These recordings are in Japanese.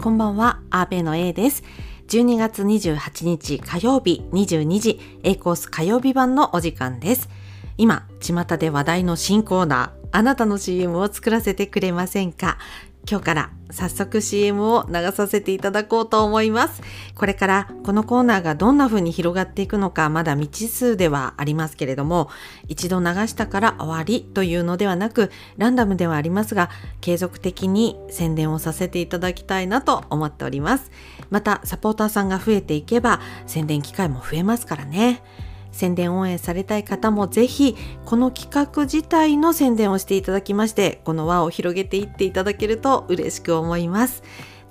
こんばんは、アーベの A です。12月28日火曜日22時 A コース火曜日版のお時間です。今、巷で話題の新コーナー、あなたの CM を作らせてくれませんか？今日から早速 CM を流させていただこうと思います。これからこのコーナーがどんな風に広がっていくのかまだ未知数ではありますけれども、一度流したから終わりというのではなく、ランダムではありますが、継続的に宣伝をさせていただきたいなと思っております。また、サポーターさんが増えていけば、宣伝機会も増えますからね。宣伝応援されたい方もぜひこの企画自体の宣伝をしていただきましてこの輪を広げていっていただけると嬉しく思います。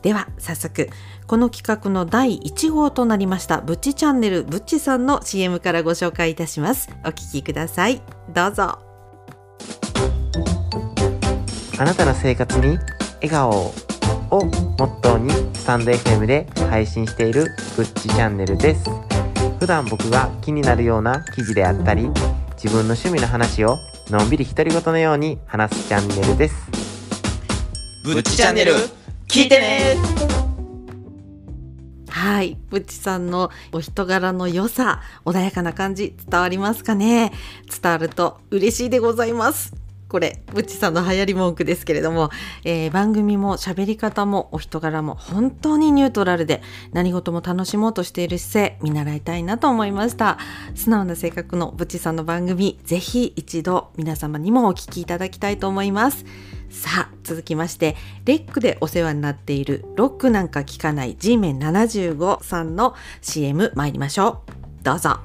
では早速この企画の第1号となりましたぶっちチャンネルぶっちさんの CM からご紹介いたします。お聞きください。どうぞ。あなたの生活に笑顔ををモットーにスタンド FM で配信しているぶっちチャンネルです。普段僕が気になるような記事であったり自分の趣味の話をのんびり独り言のように話すチャンネルですぶっちチャンネル聞いてねはい。ぶっちさんのお人柄の良さ、穏やかな感じ伝わりますかね？伝わると嬉しいでございます。これ、ぶっちさんの流行り文句ですけれども、えー番組も喋り方もお人柄も本当にニュートラルで何事も楽しもうとしている姿勢見習いたいなと思いました。素直な性格のぶっちさんの番組、ぜひ一度皆様にもお聞きいただきたいと思います。さあ、続きまして、レックでお世話になっているロックなんか聞かない G メン75さんの CM 参りましょう。どうぞ。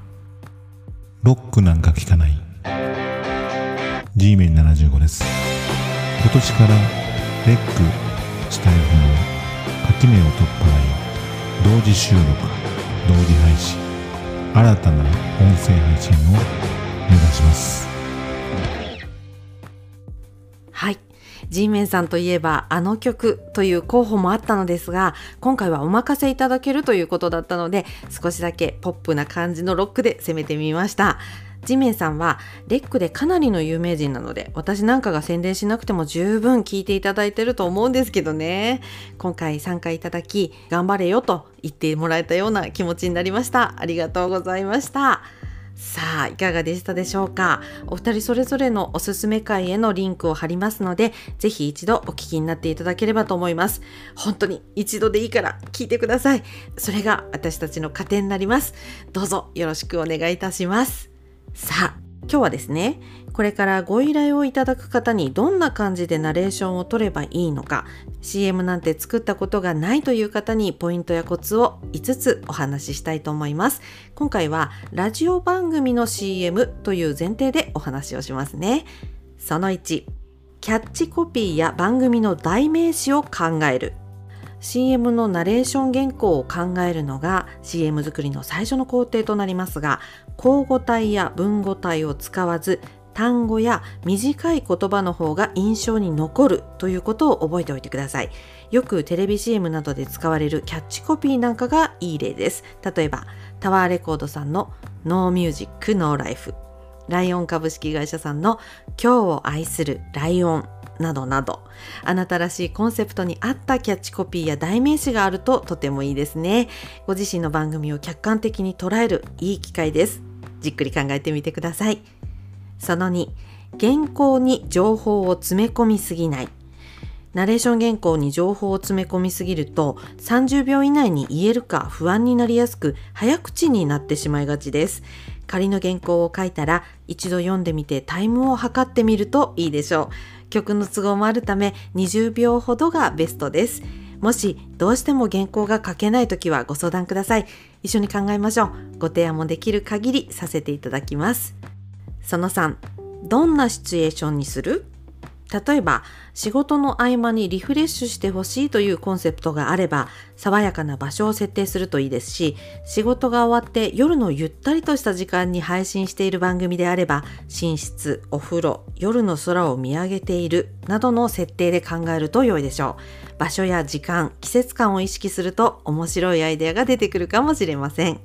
ロックなんか聞かない G メン75です。今年からレックスタイフの垣根を取っ払い同時収録同時配信新たな音声配信を目指します。はい。G メンさんといえばあの曲という候補もあったのですが今回はお任せいただけるということだったので少しだけポップな感じのロックで攻めてみました。G メンさんはレックでかなりの有名人なので私なんかが宣伝しなくても十分聞いていただいてると思うんですけどね。今回参加いただき頑張れよと言ってもらえたような気持ちになりました。ありがとうございました。さあいかがでしたでしょうか？お二人それぞれのおすすめ会へのリンクを貼りますのでぜひ一度お聞きになっていただければと思います。本当に一度でいいから聞いてください。それが私たちの糧になります。どうぞよろしくお願いいたします。さあ今日はですねこれからご依頼をいただく方にどんな感じでナレーションを取ればいいのか CM なんて作ったことがないという方にポイントやコツを5つお話ししたいと思います。今回はラジオ番組の CM という前提でお話をしますね。その1キャッチコピーや番組の代名詞を考える。CM のナレーション原稿を考えるのが CM 作りの最初の工程となりますが口語体や文語体を使わず単語や短い言葉の方が印象に残るということを覚えておいてください。よくテレビ CM などで使われるキャッチコピーなんかがいい例です。例えばタワーレコードさんのNo Music No Life。ライオン株式会社さんの今日を愛するライオン。などなどあなたらしいコンセプトに合ったキャッチコピーや代名詞があるととてもいいですね。ご自身の番組を客観的に捉えるいい機会です。じっくり考えてみてください。その2原稿に情報を詰め込みすぎない。ナレーション原稿に情報を詰め込みすぎると30秒以内に言えるか不安になりやすく早口になってしまいがちです。仮の原稿を書いたら一度読んでみてタイムを測ってみるといいでしょう。曲の都合もあるため20秒ほどがベストです。もしどうしても原稿が書けないときはご相談ください。一緒に考えましょう。ご提案もできる限りさせていただきます。その3どんなシチュエーションにする？例えば仕事の合間にリフレッシュしてほしいというコンセプトがあれば爽やかな場所を設定するといいですし仕事が終わって夜のゆったりとした時間に配信している番組であれば寝室お風呂夜の空を見上げているなどの設定で考えると良いでしょう。場所や時間季節感を意識すると面白いアイデアが出てくるかもしれません。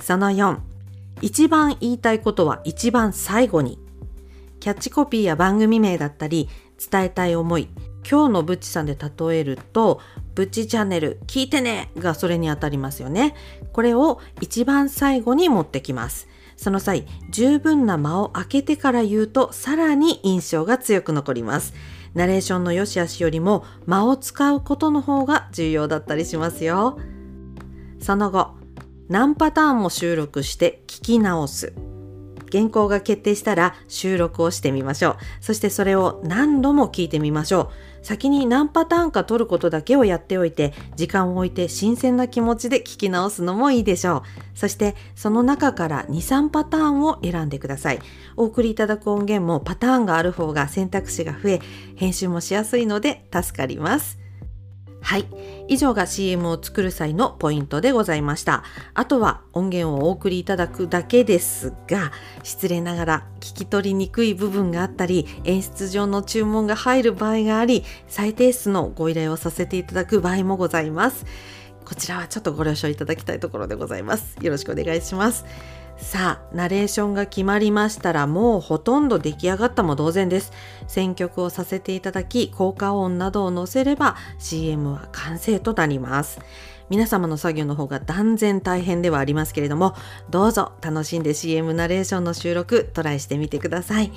その4一番言いたいことは一番最後に。キャッチコピーや番組名だったり伝えたい思い今日のブッチさんで例えるとブッチチャンネル聞いてねがそれにあたりますよね。これを一番最後に持ってきます。その際、十分な間を空けてから言うとさらに印象が強く残ります。ナレーションの良し悪しよりも間を使うことの方が重要だったりしますよ。その後、何パターンも収録して聞き直す。原稿が決定したら収録をしてみましょう。そしてそれを何度も聞いてみましょう。先に何パターンか取ることだけをやっておいて、時間を置いて新鮮な気持ちで聞き直すのもいいでしょう。そしてその中から2、3パターンを選んでください。お送りいただく音源もパターンがある方が選択肢が増え、編集もしやすいので助かります。はい。以上が CM を作る際のポイントでございました。あとは音源をお送りいただくだけですが、失礼ながら聞き取りにくい部分があったり、演出上の注文が入る場合があり、再提出のご依頼をさせていただく場合もございます。こちらはちょっとご了承いただきたいところでございます。よろしくお願いします。さあ、ナレーションが決まりましたらもうほとんど出来上がったも同然です。選曲をさせていただき、効果音などを載せれば CM は完成となります。皆様の作業の方が断然大変ではありますけれども、どうぞ楽しんで CM ナレーションの収録トライしてみてください。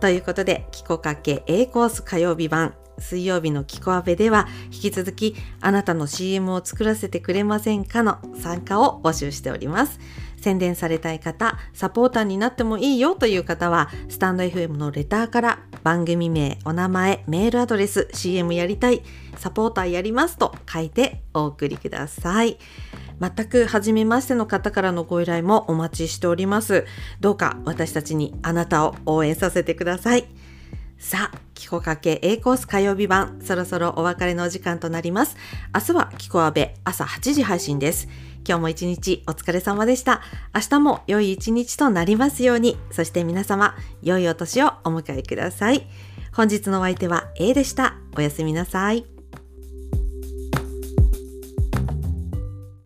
ということで、キコかけ A コース火曜日版水曜日のキコアベでは引き続きあなたの CM を作らせてくれませんかの参加を募集しております。宣伝されたい方、サポーターになってもいいよという方は、スタンド FM のレターから番組名、お名前、メールアドレス、CM やりたい、サポーターやりますと書いてお送りください。全く初めましての方からのご依頼もお待ちしております。どうか私たちにあなたを応援させてください。さあ、キコかけ A コース火曜日版、そろそろお別れのお時間となります。明日はキコアベ朝8時配信です。今日も一日お疲れ様でした。明日も良い一日となりますように、そして皆様、良いお年をお迎えください。本日のお相手は A でした。おやすみなさい。